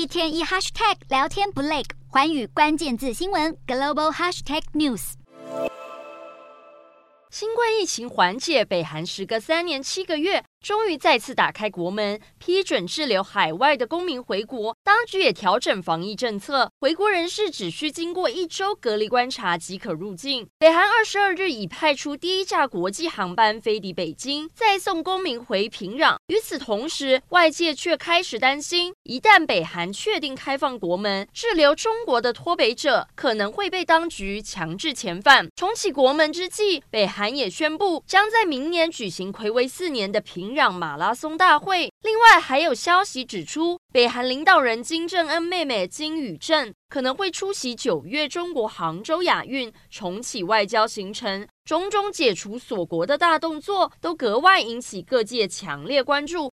一天一 hashtag 聊天不累，环宇关键字新闻 global hashtag news。新冠疫情缓解，北韩时隔三年七个月。终于再次打开国门，批准滞留海外的公民回国。当局也调整防疫政策，回国人士只需经过一周隔离观察即可入境。北韩二十二日已派出第一架国际航班飞抵北京，再送公民回平壤。与此同时，外界却开始担心，一旦北韩确定开放国门，滞留中国的脱北者可能会被当局强制遣返。重启国门之际，北韩也宣布将在明年举行暌违四年的平。让马拉松大会。另外，还有消息指出，北韩领导人金正恩妹妹金宇镇可能会出席九月中国杭州亚运，重启外交行程。种种解除锁国的大动作，都格外引起各界强烈关注。